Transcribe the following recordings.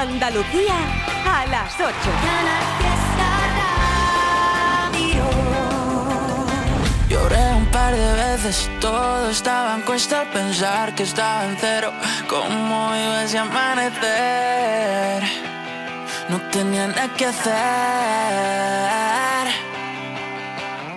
Andalucía a las 8. Lloré un par de veces, todo estaba en cuesta al pensar que estaba en cero. ¿Cómo iba ese amanecer? No tenía nada que hacer.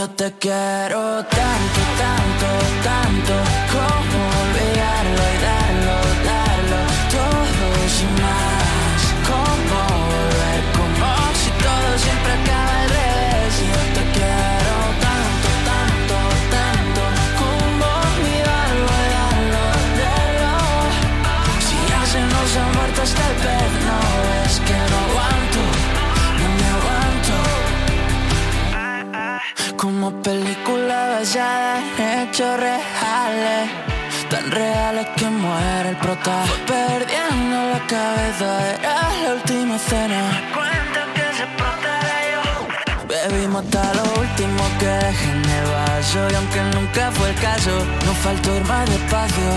Yo te quiero tanto, tanto, tanto, como olvidarlo y darlo, darlo, todo sin más. Como película basada en hechos reales Tan reales que muere el prota. Perdiendo la cabeza, era la última cena Cuenta que se yo. Bebimos hasta lo último que dejé en el Y aunque nunca fue el caso, no faltó ir más despacio.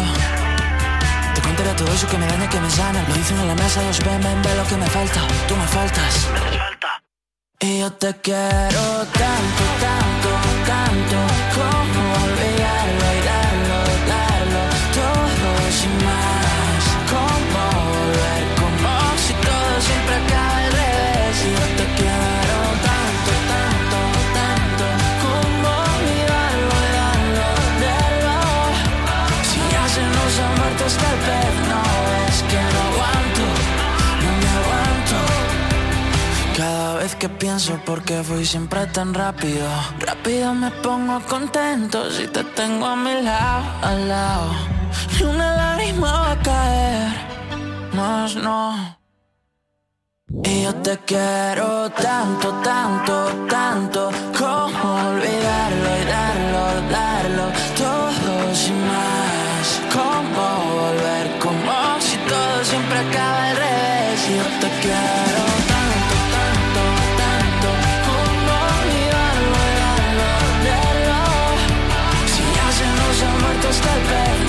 Te contaré todo eso que me daña, que me sana. Lo dicen en la mesa, dos ven, ven, ve lo que me falta. Tú me faltas y yo te quiero tanto, tanto, tanto vez que pienso por qué fui siempre tan rápido. Rápido me pongo contento si te tengo a mi lado, al lado. Ni una lágrima va a caer, más no. Y yo te quiero tanto, tanto, tanto. Como olvidarlo y darlo, darlo Todo sin más Como volver, como si todo siempre acaba revés ha muerto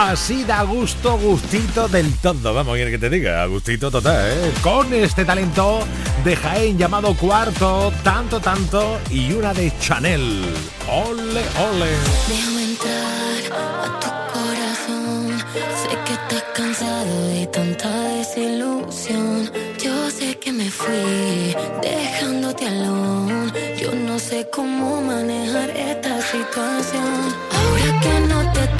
Así da gusto, gustito del todo. Vamos, quiere que te diga, gustito total, ¿eh? Con este talento de Jaén llamado Cuarto, tanto, tanto, y una de Chanel. Ole, ole. Déjame entrar a tu corazón. Sé que estás cansado de tanta desilusión. Yo sé que me fui dejándote alone. Yo no sé cómo manejar esta situación. Ahora que no te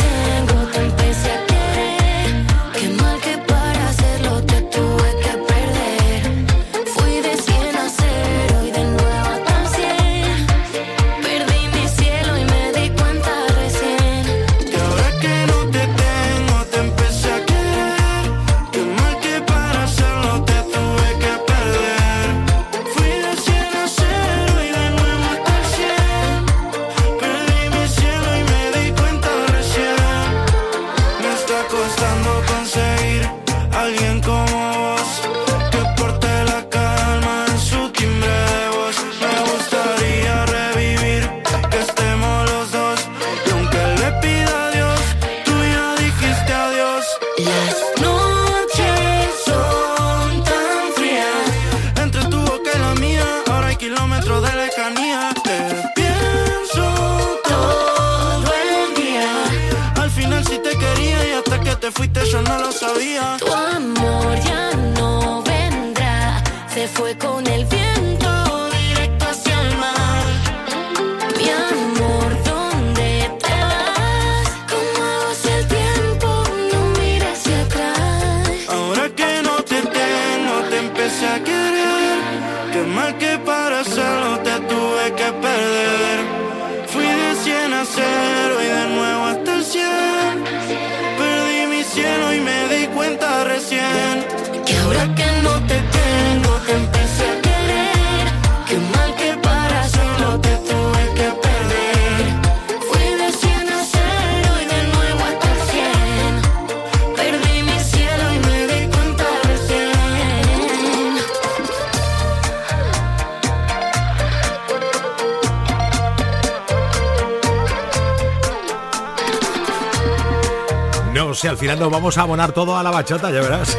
No sé, al final nos vamos a abonar todo a la bachata, ya verás.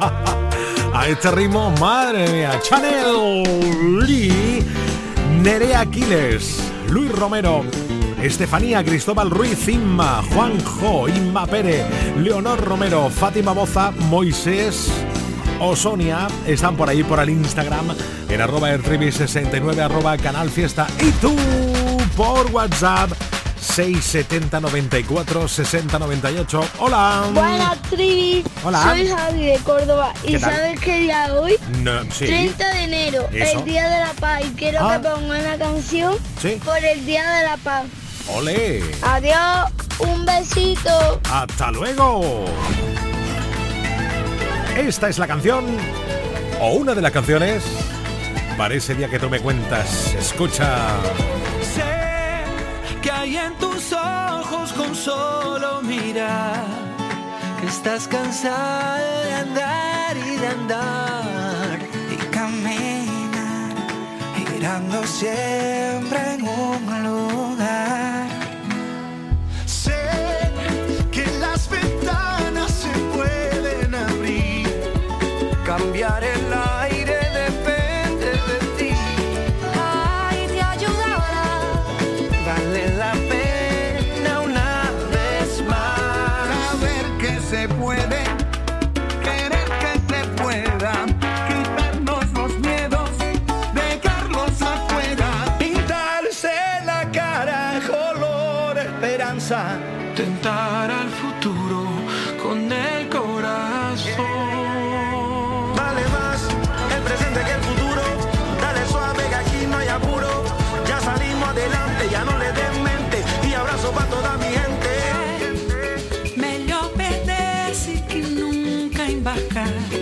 a este ritmo, madre mía. Chanel Lee, Nerea Aquiles, Luis Romero, Estefanía, Cristóbal Ruiz, Inma, Juanjo, Inma Pérez, Leonor Romero, Fátima Boza, Moisés. O Sonia están por ahí por el Instagram en arroba airtribi69 arroba canal fiesta y tú por WhatsApp 670 94 60 98. Hola. Buenas, Trivi. Hola. Soy Javi de Córdoba. ¿Y ¿Qué sabes qué día hoy? No, sí. 30 de enero, Eso. el Día de la Paz. Y quiero Ah. que ponga una canción Sí. por el Día de la Paz. Ole. Adiós, un besito. Hasta luego. Esta es la canción o una de las canciones para ese día que tú me cuentas. Escucha. Que hay en tus ojos con solo mirar que estás cansada de andar y de andar y caminar girando siempre en un lugar. Sé que las ventanas se pueden abrir, cambiar el embarcar.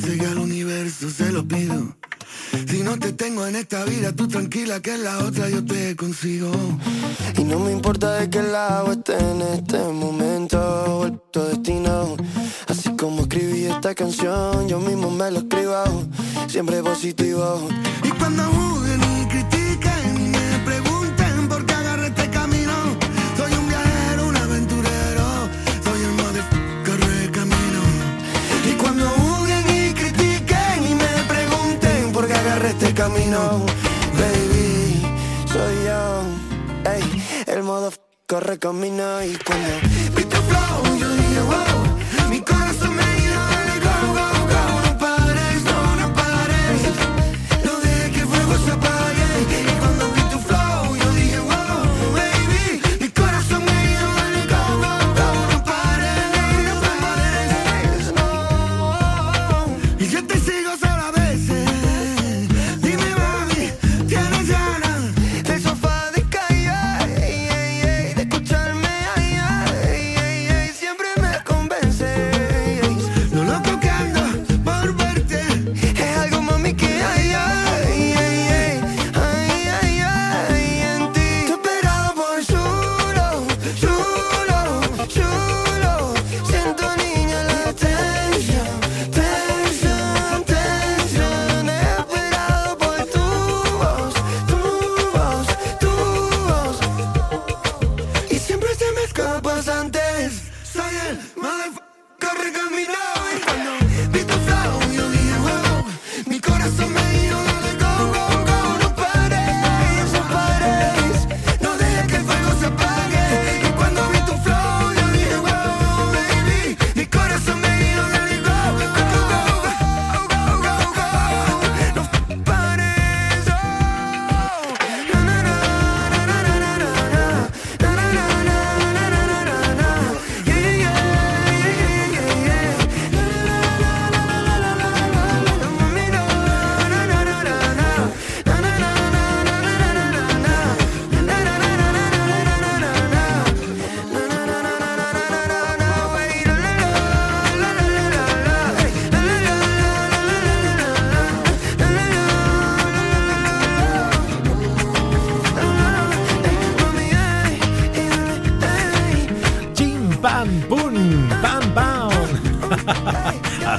Veces al universo se lo pido. Si no te tengo en esta vida, tú tranquila que en la otra yo te consigo. Y no me importa de qué lado esté en este momento, vuelto destino. Así como escribí esta canción, yo mismo me lo escribo, siempre positivo. Y cuando juzguen este camino, baby, soy yo, ey, el modo corre camino y cuando vi tu flow yo dije wow,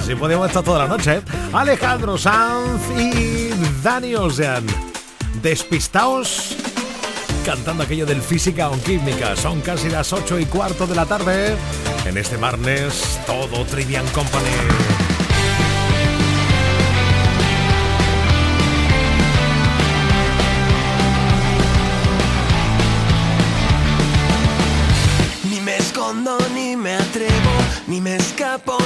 Así podemos estar toda la noche. ¿eh? Alejandro Sanz y Dani Ocean. Despistaos cantando aquello del física o química. Son casi las 8 y cuarto de la tarde. En este martes, todo Trivian Company. Ni me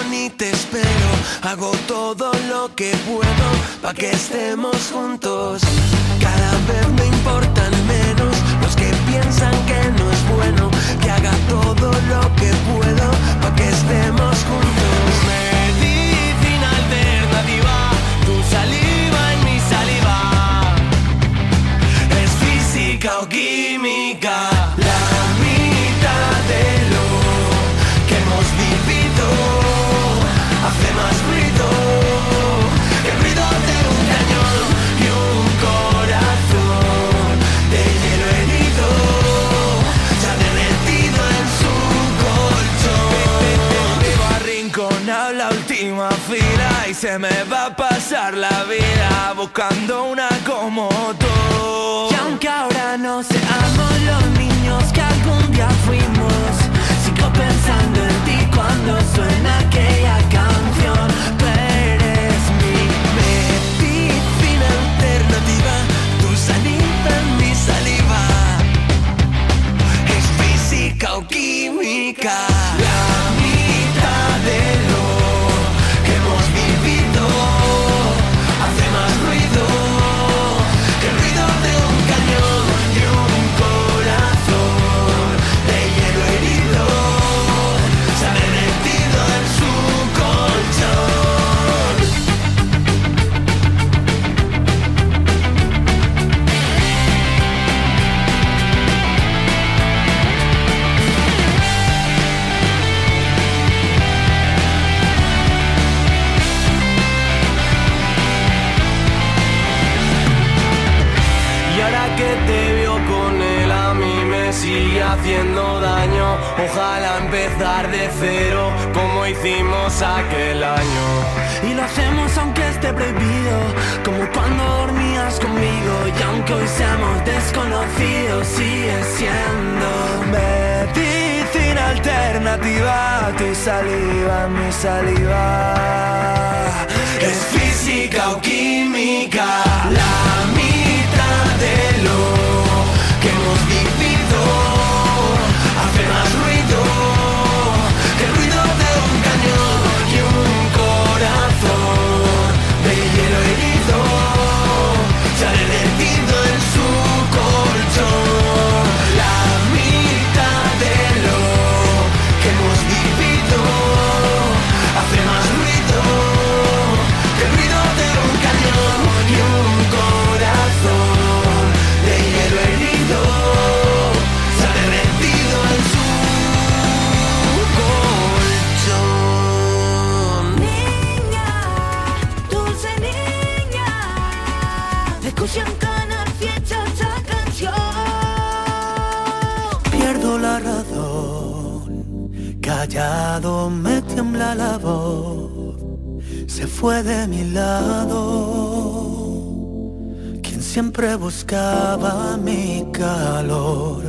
ni te espero. Hago todo lo que puedo pa' que estemos juntos. Cada vez me importan menos los que piensan que no es bueno. Que haga todo lo que puedo pa' que estemos juntos. La vida buscando una como tú. Y aunque ahora no seamos los niños que algún día fuimos, sigo pensando en ti cuando suena aquella canción. Tú eres mi medicina alternativa, tu saliva en mi saliva. Es física o química. desconocido sigue siendo medicina alternativa. Tu saliva, mi saliva. Es física o química. La escuchan Canal Fiesta esta canción. Pierdo la razón, callado me tiembla la voz, se fue de mi lado. Quien siempre buscaba mi calor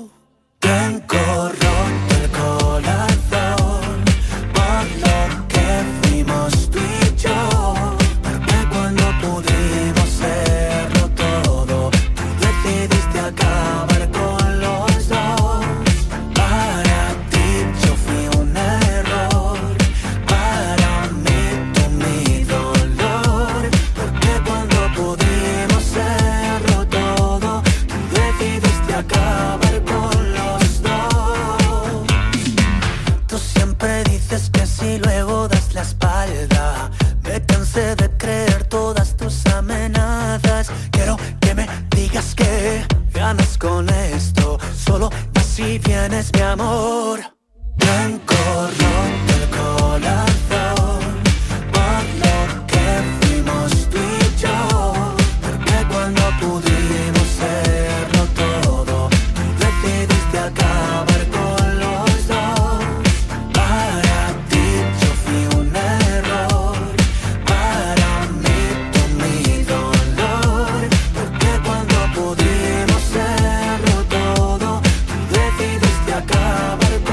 acabar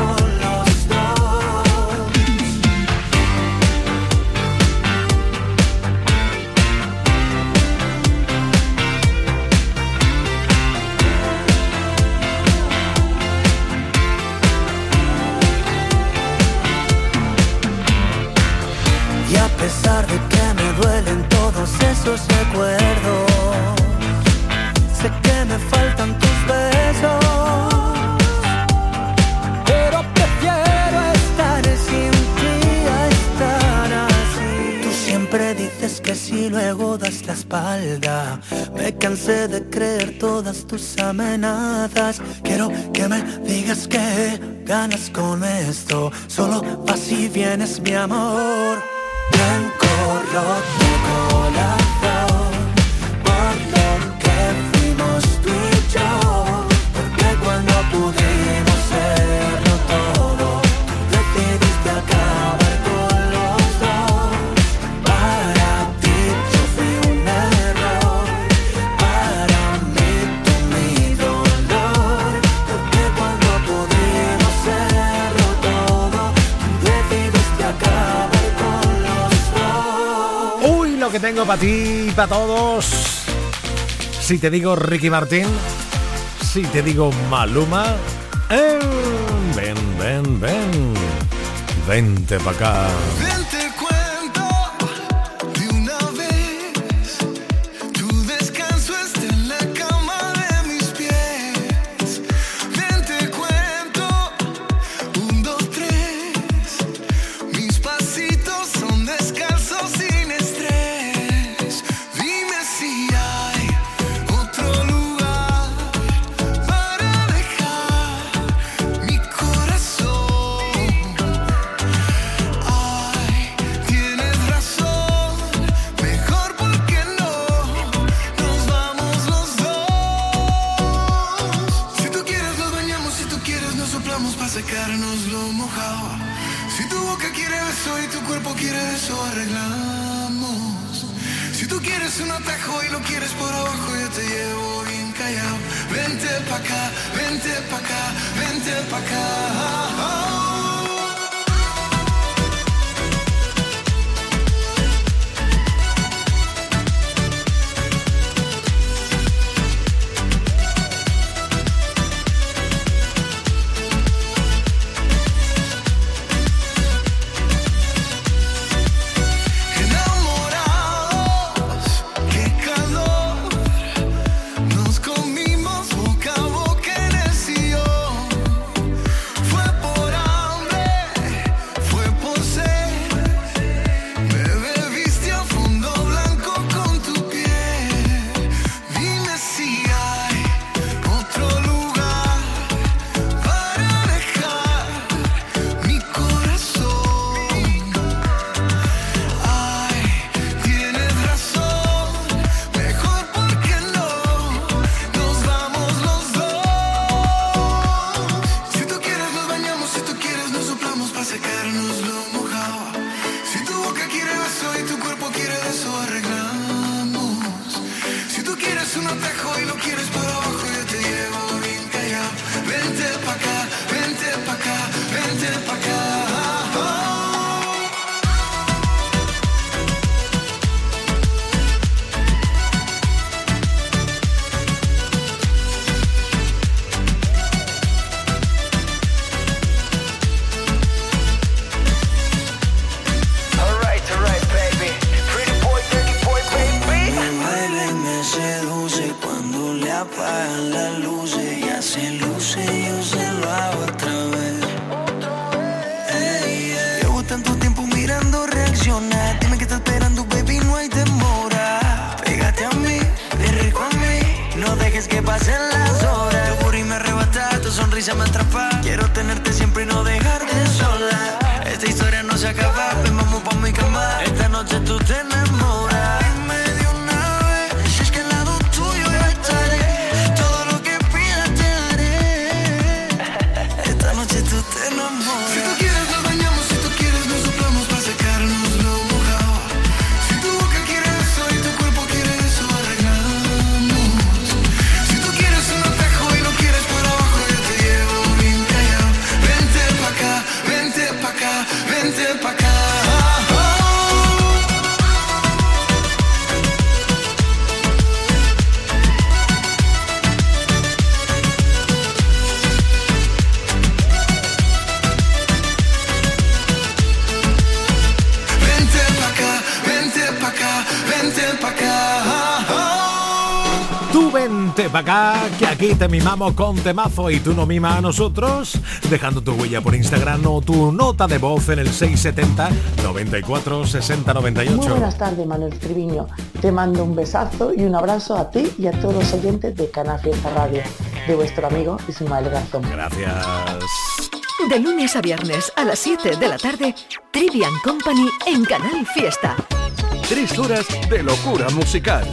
tus amenazas. Quiero que me digas que ganas con esto. Solo vas y vienes, mi amor. para ti y para todos. Si te digo Ricky Martín, si te digo Maluma, eh, ven, ven, ven. Vente para acá. Te mimamos con temazo y tú no mimas a nosotros, dejando tu huella por Instagram o tu nota de voz en el 670 94 60 98. Muy buenas tardes, Manuel Triviño. Te mando un besazo y un abrazo a ti y a todos los oyentes de Canal Fiesta Radio, de vuestro amigo Ismael Garzón. Gracias. De lunes a viernes a las 7 de la tarde, Trivian Company en Canal Fiesta. Tres horas de locura musical.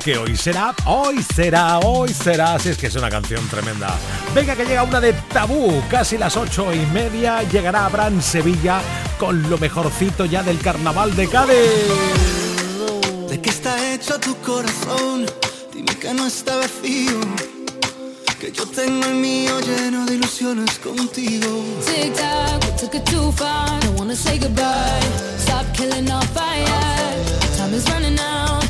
Porque hoy será, hoy será, hoy será, si es que es una canción tremenda. Venga que llega una de tabú, casi las ocho y media, llegará Abraham Sevilla con lo mejorcito ya del carnaval de Cádiz. ¿De qué está hecho tu corazón? Dime que no está vacío. Que yo tengo el mío lleno de ilusiones contigo. Tic tac, we took it too far. Don't wanna say goodbye. Stop killing our fire. Time is running out.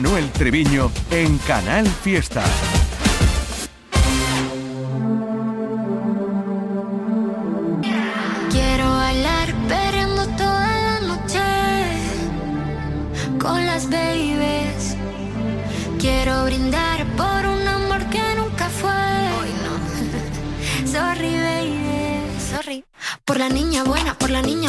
Manuel Treviño en Canal Fiesta. Quiero bailar perreando toda la noche con las babies. Quiero brindar por un amor que nunca fue. Sorry, baby. Sorry. Por la niña buena, por la niña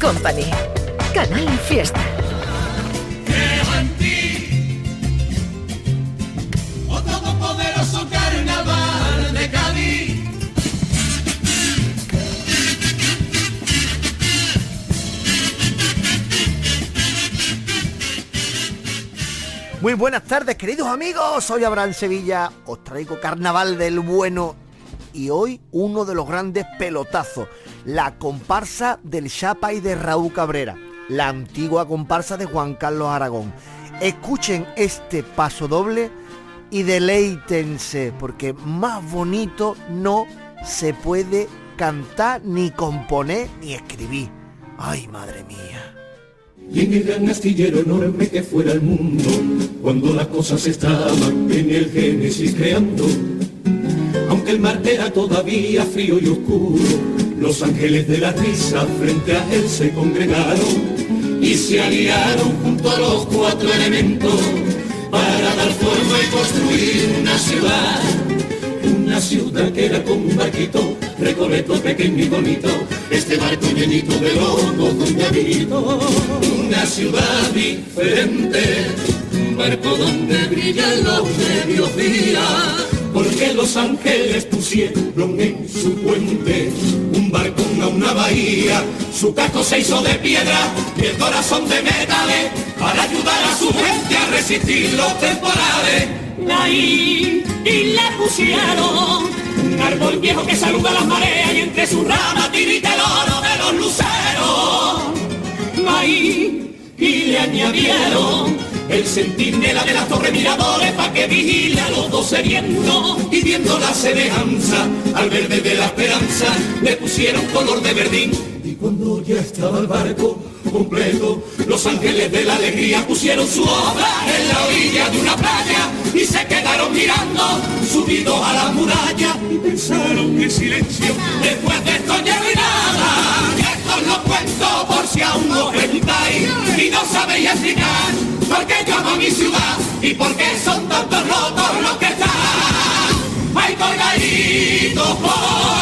Company. Canal Fiesta. Muy buenas tardes, queridos amigos. Soy Abraham Sevilla. Os traigo Carnaval del Bueno y hoy uno de los grandes pelotazos, la comparsa del Chapa y de Raúl Cabrera, la antigua comparsa de Juan Carlos Aragón. Escuchen este paso doble y deleítense, porque más bonito no se puede cantar, ni componer, ni escribir. Ay, madre mía. Y en el gran astillero enorme que fuera el mundo, cuando las cosas estaban en el Génesis creando, el mar era todavía frío y oscuro, los ángeles de la risa frente a él se congregaron y se aliaron junto a los cuatro elementos para dar forma y construir una ciudad. Una ciudad que era como un barquito, recoleto pequeño y bonito, este barco llenito de locos diablito. Una ciudad diferente, un barco donde brillan los mediodías, porque los ángeles pusieron en su puente un barco a una bahía, su casco se hizo de piedra y el corazón de metales para ayudar a su gente a resistir los temporales. Ahí y le pusieron un árbol viejo que saluda las mareas y entre sus ramas tirita el oro de los luceros. Ahí y le añadieron el centinela de las torres miradores para que vigile a los dos sedientos y viendo la semejanza. Al verde de la esperanza le pusieron color de verdín. Y cuando ya estaba el barco completo los ángeles de la alegría pusieron su obra en la orilla de una playa y se quedaron mirando subidos a la muralla y pensaron en silencio. Después de esto ya no nada esto os lo cuento por si aún no preguntáis y no sabéis explicar por qué llamo a mi ciudad y por qué son tantos rotos los que están. Hay colgaditos por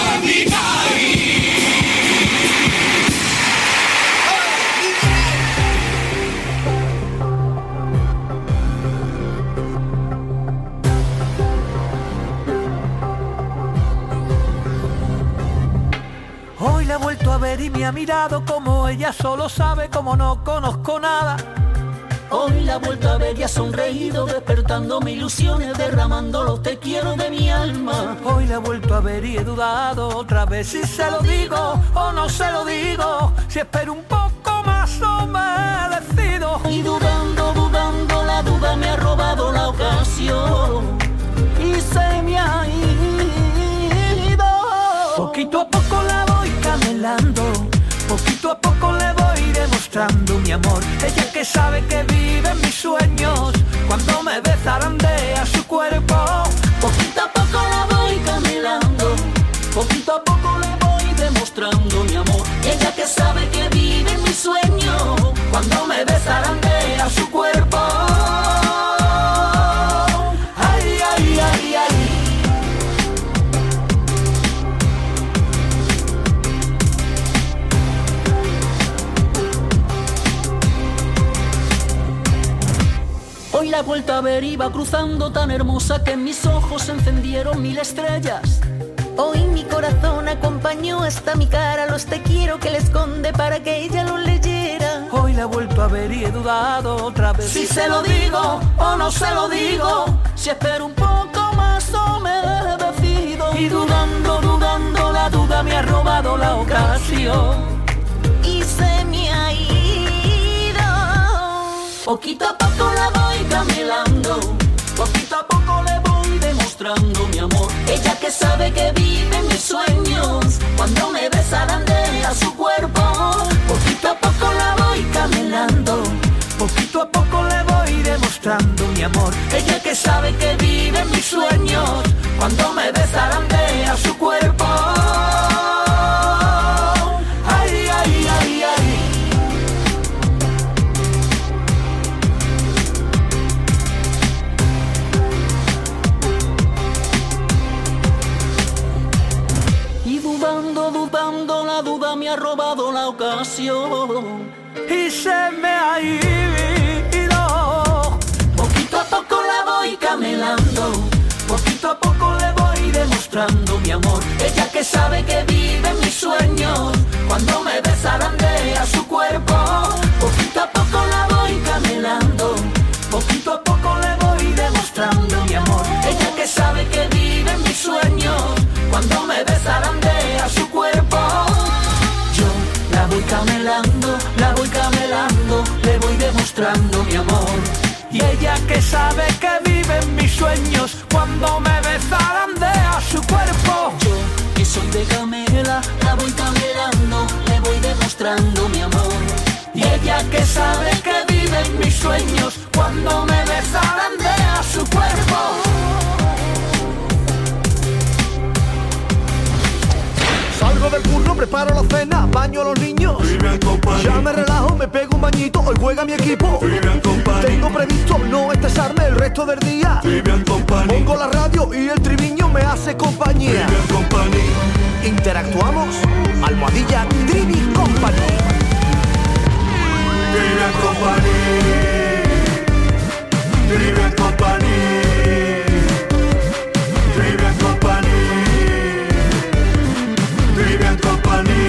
Hoy la he vuelto a ver y me ha mirado como ella solo sabe como no conozco nada. Hoy la he vuelto a ver y ha sonreído despertando mis ilusiones derramando los te quiero de mi alma. Hoy la he vuelto a ver y he dudado otra vez si se lo digo o no se lo digo. Si espero un poco más o me decido. Y dudando, dudando, mi amor. Ella que sabe que vive en mis sueños, cuando me zarandea su cuerpo. Poquito a poco la voy camelando, poquito a poco le voy demostrando mi amor. Ella que sabe que la he vuelto a ver iba cruzando tan hermosa que en mis ojos encendieron mil estrellas. Hoy mi corazón acompañó hasta mi cara los te quiero que le esconde para que ella lo leyera. Hoy la he vuelto a ver y he dudado otra vez. Si se lo digo o no se lo digo, si espero un poco más o me decido. Y dudando, dudando, la duda me ha robado la ocasión. Poquito a poco la voy camelando, poquito a poco le voy demostrando mi amor. Ella que sabe que vive mis sueños, cuando me besa a su cuerpo. Poquito a poco la voy camelando, poquito a poco le voy demostrando mi amor. Ella que sabe que vive mis sueños, cuando me besa a su cuerpo. Dudando, duda me ha robado la ocasión y se me ha ido. Poquito a poco la voy camelando, poquito a poco le voy demostrando mi amor. Ella que sabe que vive mis sueños, cuando me a su cuerpo. Poquito a poco la voy camelando, poquito a poco le mi amor. Ella que sabe que vive en mis sueños, cuando me a su cuerpo. Yo la voy camelando, la voy camelando, le voy demostrando mi amor. Y ella que sabe que vive en mis sueños, cuando me de a su cuerpo. Yo que soy de camela, la voy camelando, le voy demostrando mi amor. Y ella que sabe que vive en mis sueños, cuando me besarán de a su cuerpo. Salgo del curro, preparo la cena, baño a los niños. Ya me relajo, me pego un bañito, hoy juega mi equipo. Tengo previsto no estresarme el resto del día. Pongo la radio y el triviño me hace compañía. Interactuamos, almohadilla Trivi Company. Trivian Company. Trivian Company. Trivian Company. Trivian Company.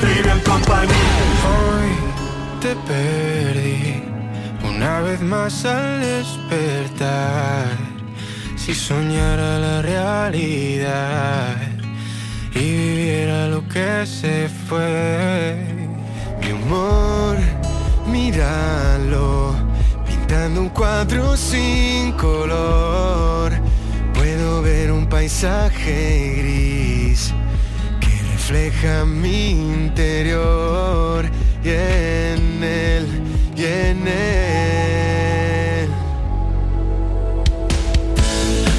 Trivian Company. Hoy te perdí una vez más al despertar. Si soñara la realidad y viviera lo que se fue. Mi humor, míralo, pintando un cuadro sin color. Puedo ver un paisaje gris que refleja mi interior y en él, y en él.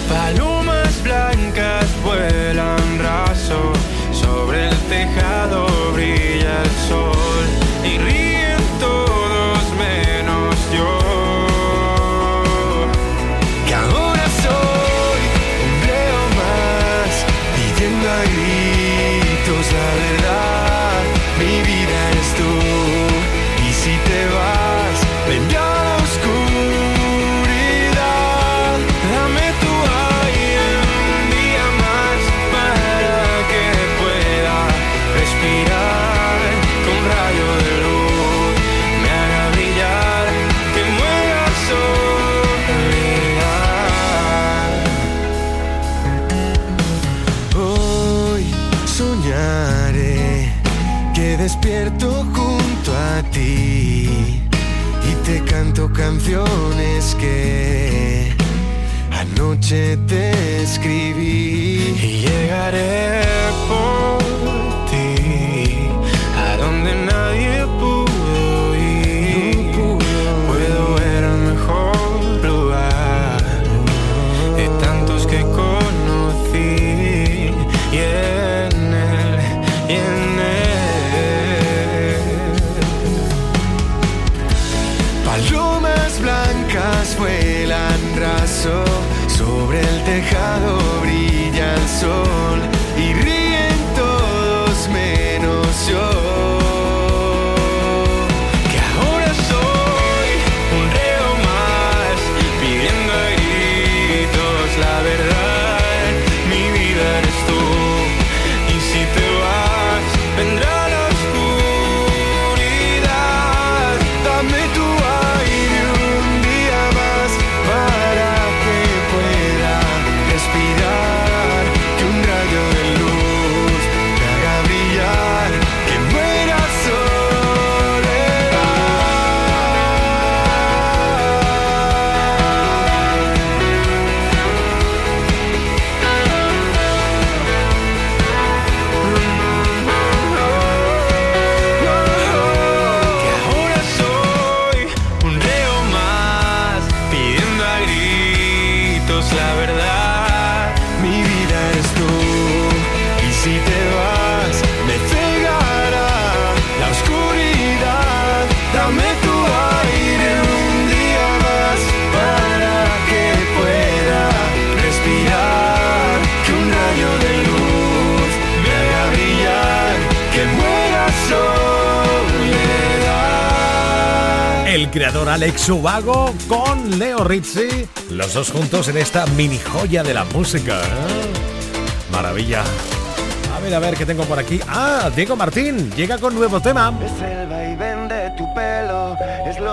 Palomas blancas vuelan creador Alex Ubago con Leo Rizzi, los dos juntos en esta mini joya de la música. ¿eh? Maravilla. A ver, a ver, ¿qué tengo por aquí? Ah, Diego Martín, llega con nuevo tema.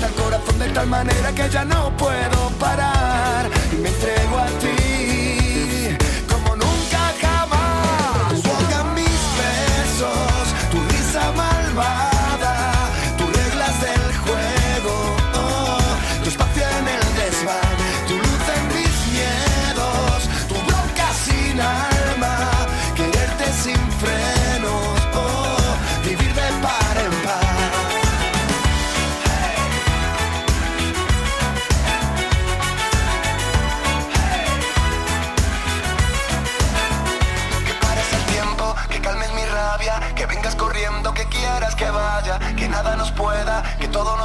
lata el corazón de tal manera que ya no puedo parar. Y me entrego a ti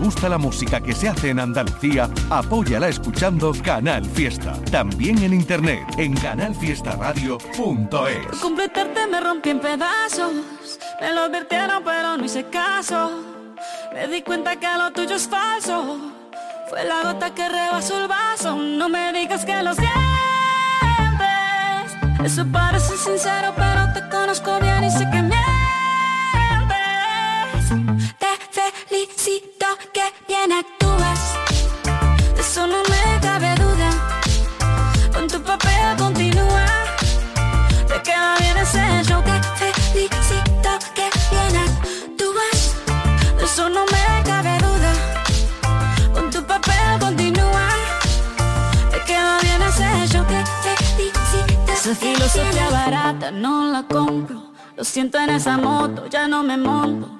Gusta la música que se hace en Andalucía, apóyala escuchando Canal Fiesta. También en internet en canalfiestaradio.es. completarte me rompí en pedazos. Me lo advirtieron, pero no hice caso. Me di cuenta que lo tuyo es falso. Fue la gota que rebasó el vaso. No me digas que lo sientes. Eso parece sincero, pero te conozco bien y sé que bien actúas. De eso no me cabe duda. Con tu papel continúa. Te queda bien ese show que felicito que bien actúas. De eso no me cabe duda. Con tu papel continúa. Te queda bien ese show que felicito. Esa filosofía barata no la compro. Lo siento en esa moto, ya no me monto.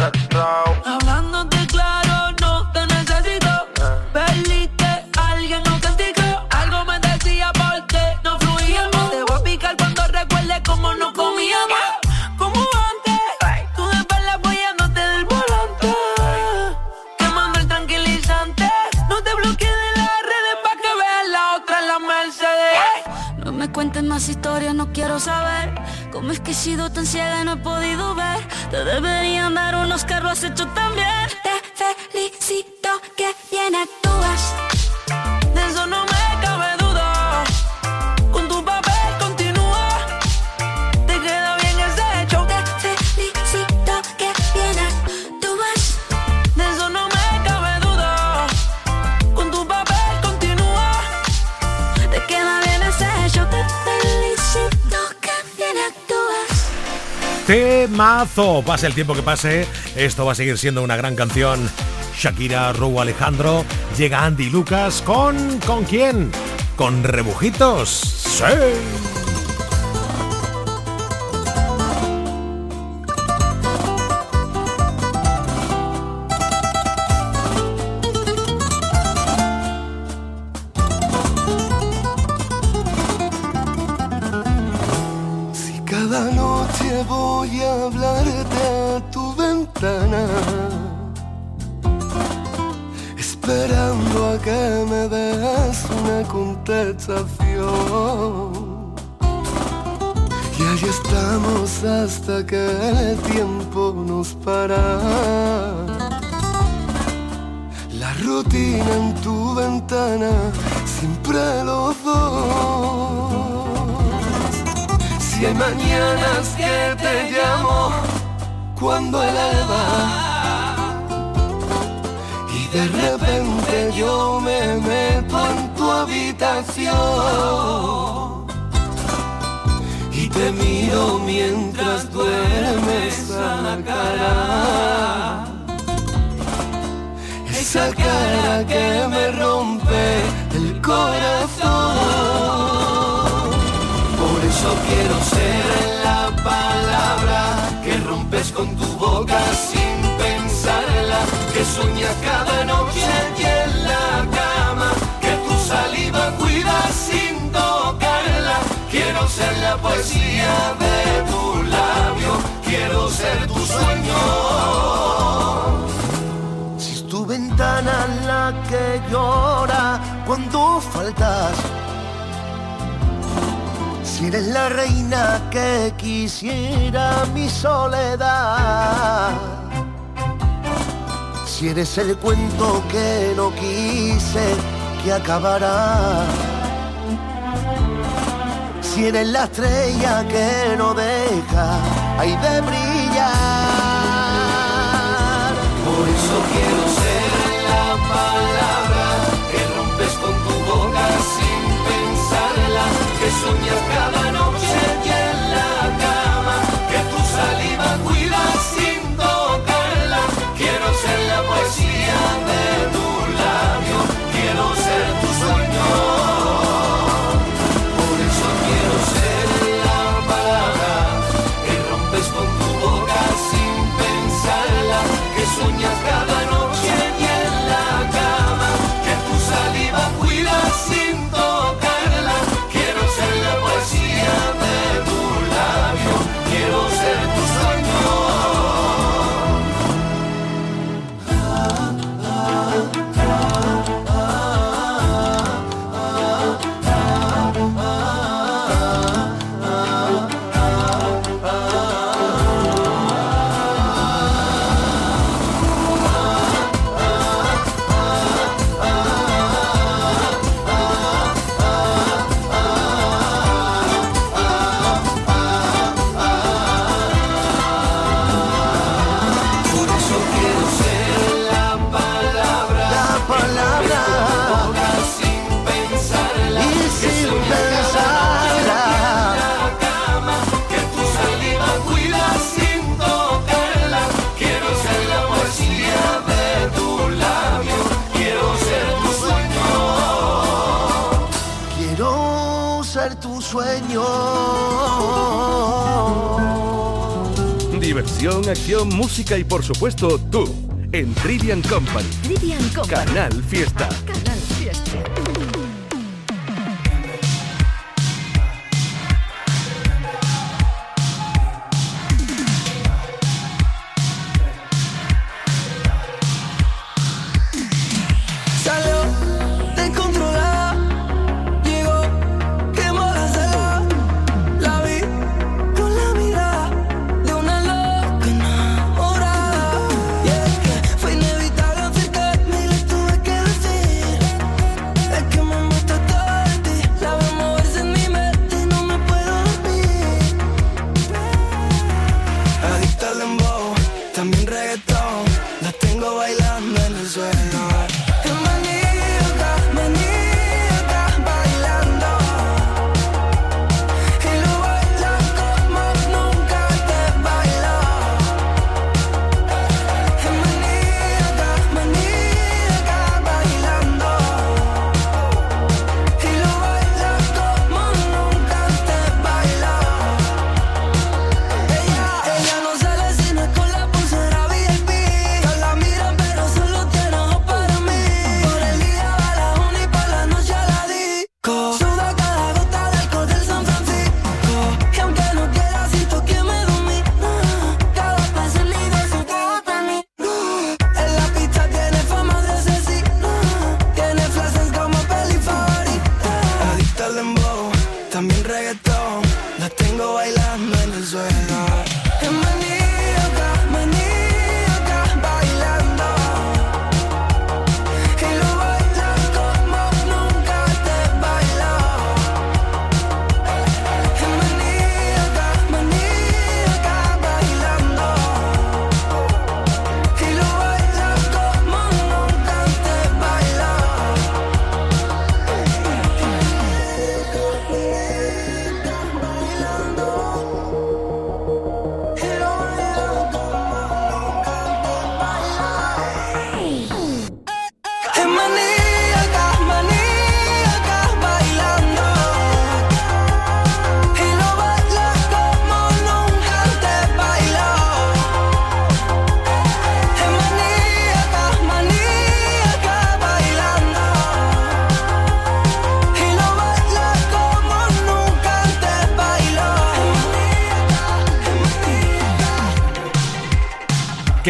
hablándote claro no te necesito. Peliste, alguien no castigo, algo me decía porque no fluíamos. Te voy a picar cuando recuerdes como no comíamos. Como antes Tú de después lapoyándote del volante. Quemando el tranquilizante. No te bloquees de las redes pa' que veas la otra en la Merced No me cuentes más historias, no quiero saber. Como es que he sido tan ciega No he podido ver te deberían dar unos carros hechos también. Te felicito. Pase el tiempo que pase, esto va a seguir siendo una gran canción. Shakira, Ru Alejandro, llega Andy Lucas con... ¿Con quién? Con rebujitos. the good. que me rompe el corazón. Por eso quiero ser la palabra Eres la reina que quisiera mi soledad. Si eres el cuento que no quise que acabará. Si eres la estrella que no deja hay de brillar. Por eso quiero ser la palabra que soñas cada noche. Acción, música y por supuesto tú en Trivian Company. Trivian Company. Canal Fiesta.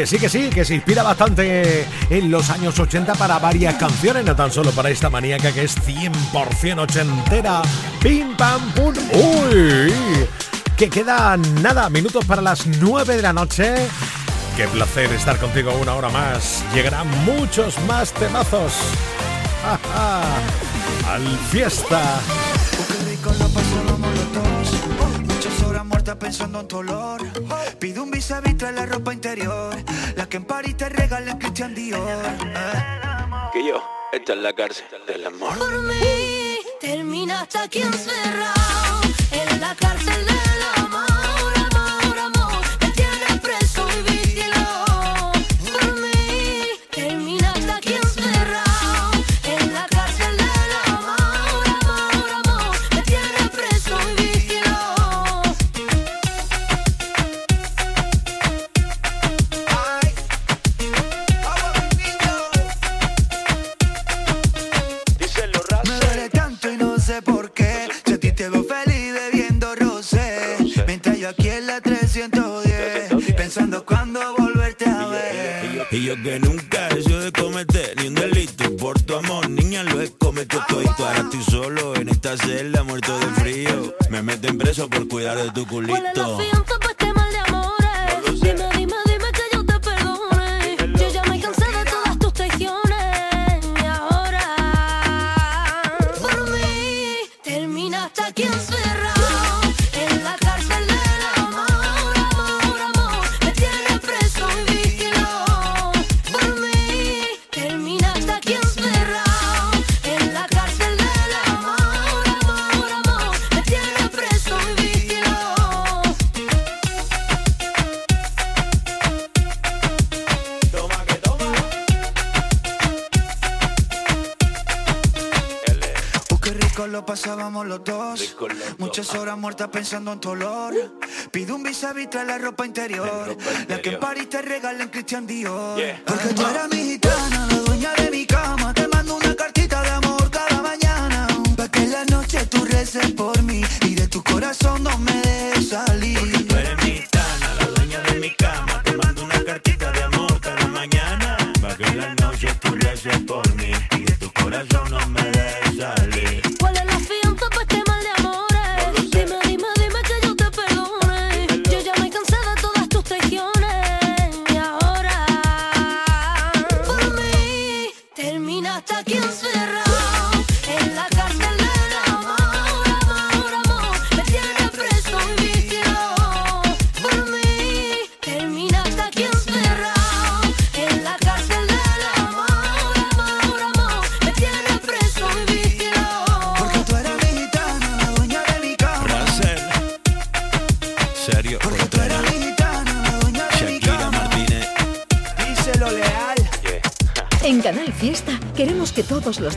sí, que sí, que se inspira bastante en los años 80 para varias canciones, no tan solo para esta maníaca que es 100% ochentera. Pim, pam, pum, uy. Que queda nada, minutos para las 9 de la noche. Qué placer estar contigo una hora más. Llegarán muchos más temazos. ¡Ja, al fiesta pensando en tu olor. Pide un vis a la ropa interior. La que en París te regala el Christian Dior. Eh. Que yo, esta es la cárcel del amor. Por mí, termina hasta aquí encerrado. En la cárcel del Muertas pensando en tu olor. Pido un vis a vis, trae la ropa interior. La que en París te regalen Christian Dior. Porque tú eras mi gitana, la dueña de mi cama. Te mando una cartita de amor cada mañana. Pa' que en la noche tú reces por mí. Y de tu corazón no me dejes salir. Tú eres mi gitana, la dueña de mi cama. Te mando una cartita de amor cada mañana. Pa' que en la noche tú reces por mí. Y de tu corazón no todos los